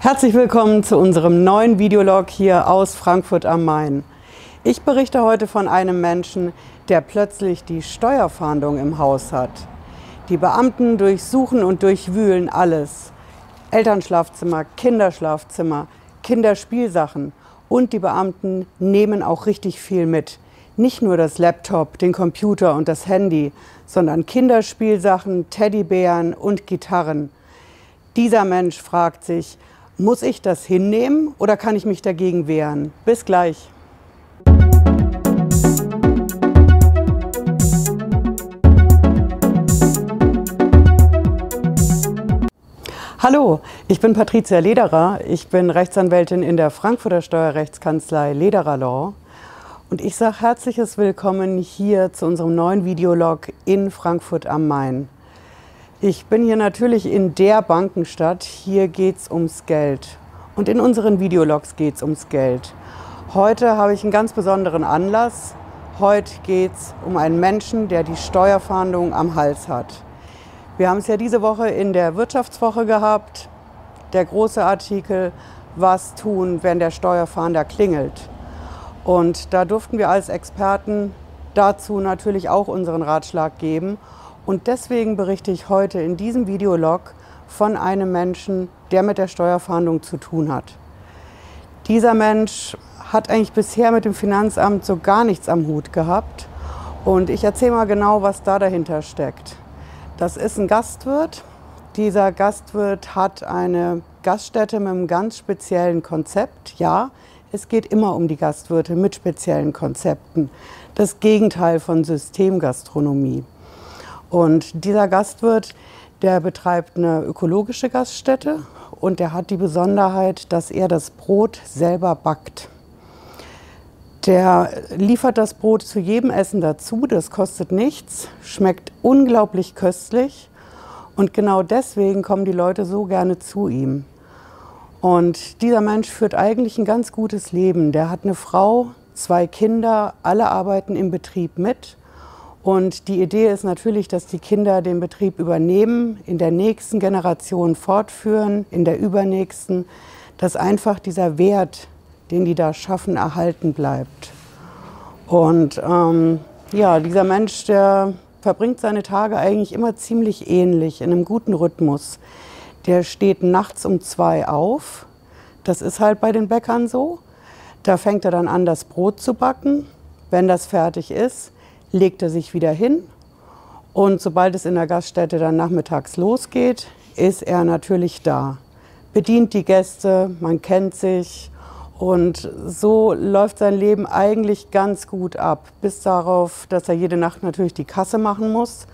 Herzlich willkommen zu unserem neuen Videolog hier aus Frankfurt am Main. Ich berichte heute von einem Menschen, der plötzlich die Steuerfahndung im Haus hat. Die Beamten durchsuchen und durchwühlen alles. Elternschlafzimmer, Kinderschlafzimmer, Kinderspielsachen und die Beamten nehmen auch richtig viel mit. Nicht nur das Laptop, den Computer und das Handy, sondern Kinderspielsachen, Teddybären und Gitarren. Dieser Mensch fragt sich, muss ich das hinnehmen oder kann ich mich dagegen wehren? Bis gleich. Hallo, ich bin Patricia Lederer. Ich bin Rechtsanwältin in der Frankfurter Steuerrechtskanzlei Lederer Law. Und ich sage herzliches Willkommen hier zu unserem neuen Videolog in Frankfurt am Main. Ich bin hier natürlich in der Bankenstadt. Hier geht es ums Geld. Und in unseren Videologs geht es ums Geld. Heute habe ich einen ganz besonderen Anlass. Heute geht es um einen Menschen, der die Steuerfahndung am Hals hat. Wir haben es ja diese Woche in der Wirtschaftswoche gehabt. Der große Artikel, was tun, wenn der Steuerfahnder klingelt. Und da durften wir als Experten dazu natürlich auch unseren Ratschlag geben. Und deswegen berichte ich heute in diesem Videolog von einem Menschen, der mit der Steuerfahndung zu tun hat. Dieser Mensch hat eigentlich bisher mit dem Finanzamt so gar nichts am Hut gehabt. Und ich erzähle mal genau, was da dahinter steckt. Das ist ein Gastwirt. Dieser Gastwirt hat eine Gaststätte mit einem ganz speziellen Konzept. Ja, es geht immer um die Gastwirte mit speziellen Konzepten. Das Gegenteil von Systemgastronomie. Und dieser Gastwirt, der betreibt eine ökologische Gaststätte und der hat die Besonderheit, dass er das Brot selber backt. Der liefert das Brot zu jedem Essen dazu, das kostet nichts, schmeckt unglaublich köstlich und genau deswegen kommen die Leute so gerne zu ihm. Und dieser Mensch führt eigentlich ein ganz gutes Leben. Der hat eine Frau, zwei Kinder, alle arbeiten im Betrieb mit und die Idee ist natürlich, dass die Kinder den Betrieb übernehmen, in der nächsten Generation fortführen, in der übernächsten, dass einfach dieser Wert, den die da schaffen, erhalten bleibt. Und ähm, ja, dieser Mensch, der verbringt seine Tage eigentlich immer ziemlich ähnlich, in einem guten Rhythmus. Der steht nachts um zwei auf. Das ist halt bei den Bäckern so. Da fängt er dann an, das Brot zu backen. Wenn das fertig ist, legt er sich wieder hin und sobald es in der Gaststätte dann nachmittags losgeht, ist er natürlich da. Bedient die Gäste, man kennt sich und so läuft sein Leben eigentlich ganz gut ab, bis darauf, dass er jede Nacht natürlich die Kasse machen muss.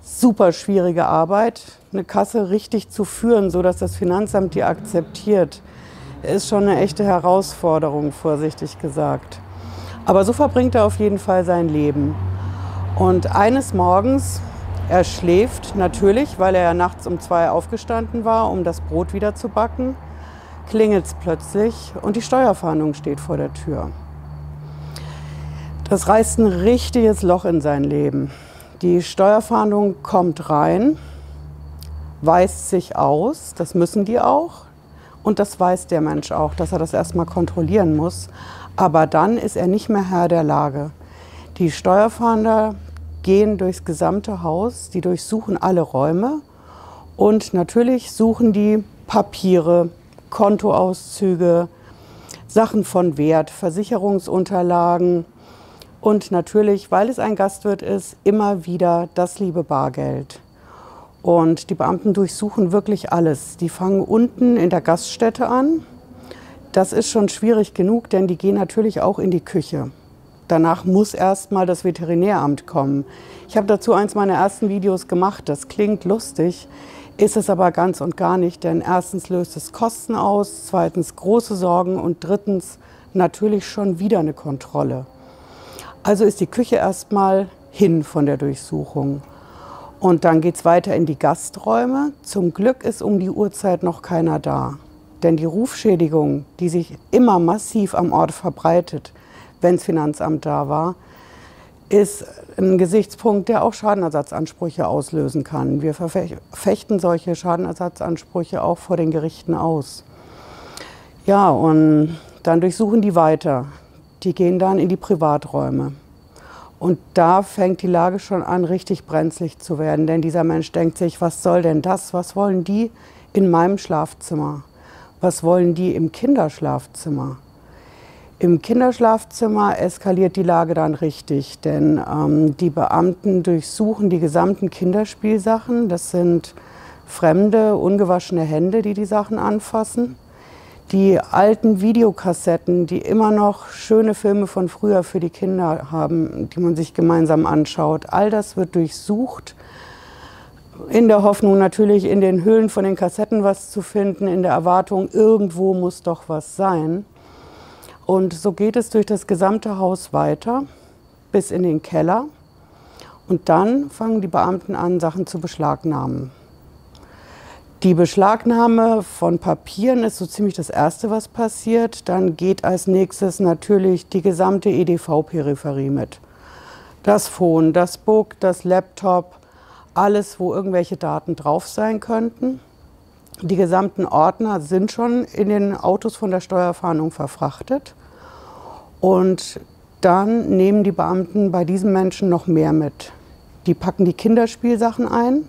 Super schwierige Arbeit, eine Kasse richtig zu führen, so dass das Finanzamt die akzeptiert, ist schon eine echte Herausforderung, vorsichtig gesagt. Aber so verbringt er auf jeden Fall sein Leben. Und eines Morgens, er schläft natürlich, weil er ja nachts um zwei aufgestanden war, um das Brot wieder zu backen, klingelt es plötzlich und die Steuerfahndung steht vor der Tür. Das reißt ein richtiges Loch in sein Leben. Die Steuerfahndung kommt rein, weist sich aus, das müssen die auch. Und das weiß der Mensch auch, dass er das erstmal kontrollieren muss. Aber dann ist er nicht mehr Herr der Lage. Die Steuerfahnder gehen durchs gesamte Haus, die durchsuchen alle Räume und natürlich suchen die Papiere, Kontoauszüge, Sachen von Wert, Versicherungsunterlagen und natürlich, weil es ein Gastwirt ist, immer wieder das liebe Bargeld. Und die Beamten durchsuchen wirklich alles. Die fangen unten in der Gaststätte an. Das ist schon schwierig genug, denn die gehen natürlich auch in die Küche. Danach muss erst mal das Veterinäramt kommen. Ich habe dazu eins meiner ersten Videos gemacht. Das klingt lustig, ist es aber ganz und gar nicht. Denn erstens löst es Kosten aus, zweitens große Sorgen und drittens natürlich schon wieder eine Kontrolle. Also ist die Küche erstmal hin von der Durchsuchung. Und dann geht es weiter in die Gasträume. Zum Glück ist um die Uhrzeit noch keiner da. Denn die Rufschädigung, die sich immer massiv am Ort verbreitet, wenn das Finanzamt da war, ist ein Gesichtspunkt, der auch Schadenersatzansprüche auslösen kann. Wir verfechten solche Schadenersatzansprüche auch vor den Gerichten aus. Ja, und dann durchsuchen die weiter. Die gehen dann in die Privaträume. Und da fängt die Lage schon an, richtig brenzlig zu werden. Denn dieser Mensch denkt sich, was soll denn das? Was wollen die in meinem Schlafzimmer? Was wollen die im Kinderschlafzimmer? Im Kinderschlafzimmer eskaliert die Lage dann richtig, denn ähm, die Beamten durchsuchen die gesamten Kinderspielsachen. Das sind fremde, ungewaschene Hände, die die Sachen anfassen die alten Videokassetten, die immer noch schöne Filme von früher für die Kinder haben, die man sich gemeinsam anschaut. All das wird durchsucht, in der Hoffnung natürlich in den Höhlen von den Kassetten was zu finden, in der Erwartung, irgendwo muss doch was sein. Und so geht es durch das gesamte Haus weiter bis in den Keller. Und dann fangen die Beamten an, Sachen zu beschlagnahmen. Die Beschlagnahme von Papieren ist so ziemlich das Erste, was passiert. Dann geht als nächstes natürlich die gesamte EDV-Peripherie mit. Das Phone, das Book, das Laptop, alles, wo irgendwelche Daten drauf sein könnten. Die gesamten Ordner sind schon in den Autos von der Steuerfahndung verfrachtet. Und dann nehmen die Beamten bei diesen Menschen noch mehr mit. Die packen die Kinderspielsachen ein,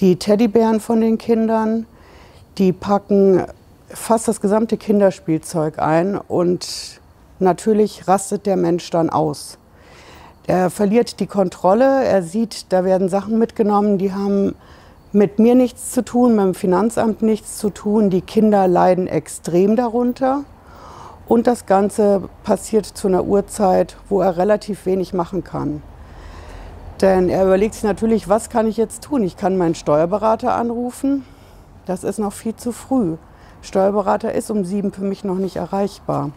die Teddybären von den Kindern, die packen fast das gesamte Kinderspielzeug ein und natürlich rastet der Mensch dann aus. Er verliert die Kontrolle, er sieht, da werden Sachen mitgenommen, die haben mit mir nichts zu tun, mit dem Finanzamt nichts zu tun. Die Kinder leiden extrem darunter. Und das Ganze passiert zu einer Uhrzeit, wo er relativ wenig machen kann. Denn er überlegt sich natürlich, was kann ich jetzt tun? Ich kann meinen Steuerberater anrufen. Das ist noch viel zu früh. Steuerberater ist um sieben für mich noch nicht erreichbar.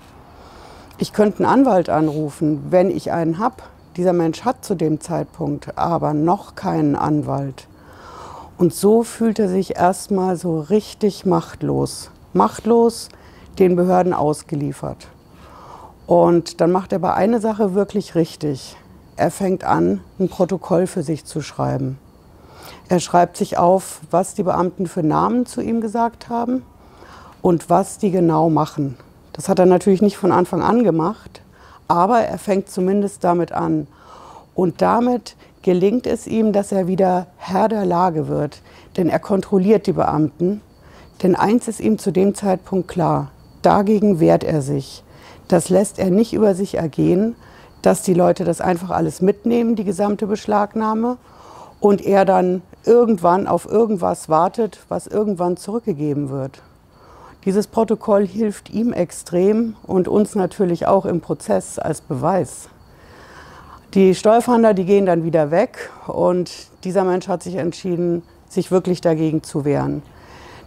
Ich könnte einen Anwalt anrufen, wenn ich einen habe. Dieser Mensch hat zu dem Zeitpunkt aber noch keinen Anwalt. Und so fühlt er sich erstmal so richtig machtlos. Machtlos, den Behörden ausgeliefert. Und dann macht er aber eine Sache wirklich richtig. Er fängt an, ein Protokoll für sich zu schreiben. Er schreibt sich auf, was die Beamten für Namen zu ihm gesagt haben und was die genau machen. Das hat er natürlich nicht von Anfang an gemacht, aber er fängt zumindest damit an. Und damit gelingt es ihm, dass er wieder Herr der Lage wird, denn er kontrolliert die Beamten. Denn eins ist ihm zu dem Zeitpunkt klar, dagegen wehrt er sich. Das lässt er nicht über sich ergehen, dass die Leute das einfach alles mitnehmen, die gesamte Beschlagnahme, und er dann irgendwann auf irgendwas wartet, was irgendwann zurückgegeben wird. Dieses Protokoll hilft ihm extrem und uns natürlich auch im Prozess als Beweis. Die Steuerfahnder, die gehen dann wieder weg und dieser Mensch hat sich entschieden, sich wirklich dagegen zu wehren.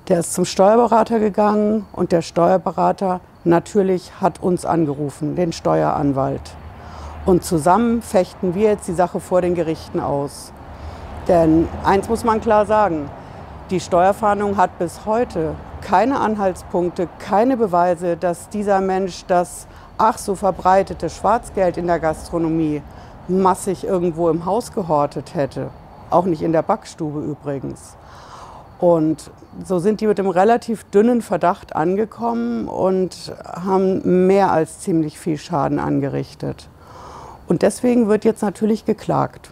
Der ist zum Steuerberater gegangen und der Steuerberater natürlich hat uns angerufen, den Steueranwalt. Und zusammen fechten wir jetzt die Sache vor den Gerichten aus. Denn eins muss man klar sagen, die Steuerfahndung hat bis heute keine Anhaltspunkte, keine Beweise, dass dieser Mensch das ach so verbreitete Schwarzgeld in der Gastronomie massig irgendwo im Haus gehortet hätte. Auch nicht in der Backstube übrigens. Und so sind die mit einem relativ dünnen Verdacht angekommen und haben mehr als ziemlich viel Schaden angerichtet. Und deswegen wird jetzt natürlich geklagt.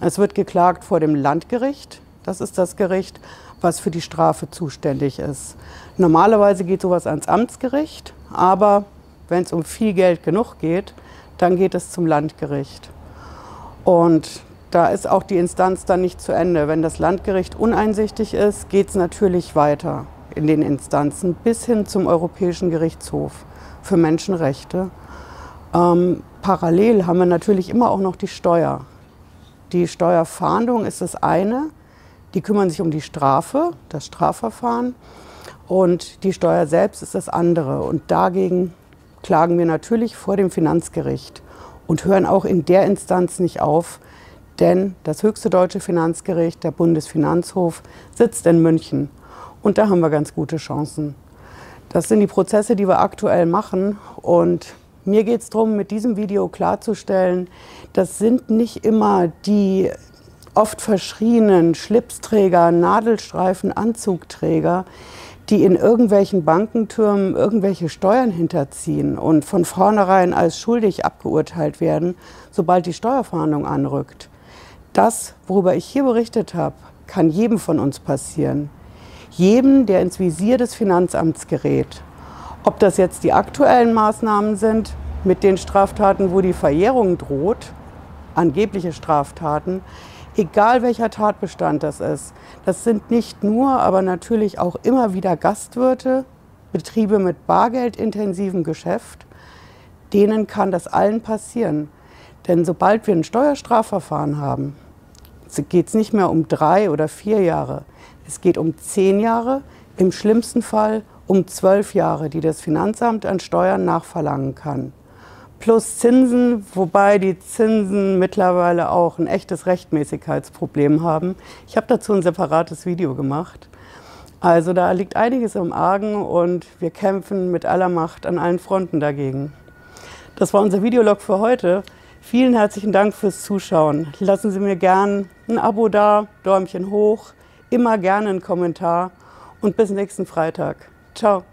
Es wird geklagt vor dem Landgericht. Das ist das Gericht, was für die Strafe zuständig ist. Normalerweise geht sowas ans Amtsgericht, aber wenn es um viel Geld genug geht, dann geht es zum Landgericht. Und da ist auch die Instanz dann nicht zu Ende. Wenn das Landgericht uneinsichtig ist, geht es natürlich weiter in den Instanzen bis hin zum Europäischen Gerichtshof für Menschenrechte. Ähm, parallel haben wir natürlich immer auch noch die Steuer. Die Steuerfahndung ist das eine. Die kümmern sich um die Strafe, das Strafverfahren. Und die Steuer selbst ist das andere. Und dagegen klagen wir natürlich vor dem Finanzgericht und hören auch in der Instanz nicht auf. Denn das höchste deutsche Finanzgericht, der Bundesfinanzhof, sitzt in München. Und da haben wir ganz gute Chancen. Das sind die Prozesse, die wir aktuell machen. Und mir geht es darum, mit diesem Video klarzustellen, das sind nicht immer die oft verschrienen Schlipsträger, Nadelstreifen, Anzugträger, die in irgendwelchen Bankentürmen irgendwelche Steuern hinterziehen und von vornherein als schuldig abgeurteilt werden, sobald die Steuerverhandlung anrückt. Das, worüber ich hier berichtet habe, kann jedem von uns passieren. Jedem, der ins Visier des Finanzamts gerät. Ob das jetzt die aktuellen Maßnahmen sind mit den Straftaten, wo die Verjährung droht, angebliche Straftaten, egal welcher Tatbestand das ist. Das sind nicht nur, aber natürlich auch immer wieder Gastwirte, Betriebe mit bargeldintensivem Geschäft. Denen kann das allen passieren. Denn sobald wir ein Steuerstrafverfahren haben, geht es nicht mehr um drei oder vier Jahre. Es geht um zehn Jahre, im schlimmsten Fall um zwölf Jahre, die das Finanzamt an Steuern nachverlangen kann plus Zinsen, wobei die Zinsen mittlerweile auch ein echtes Rechtmäßigkeitsproblem haben. Ich habe dazu ein separates Video gemacht. Also da liegt einiges im Argen und wir kämpfen mit aller Macht an allen Fronten dagegen. Das war unser Videolog für heute. Vielen herzlichen Dank fürs Zuschauen. Lassen Sie mir gern ein Abo da, Däumchen hoch, immer gerne einen Kommentar und bis nächsten Freitag. Ciao.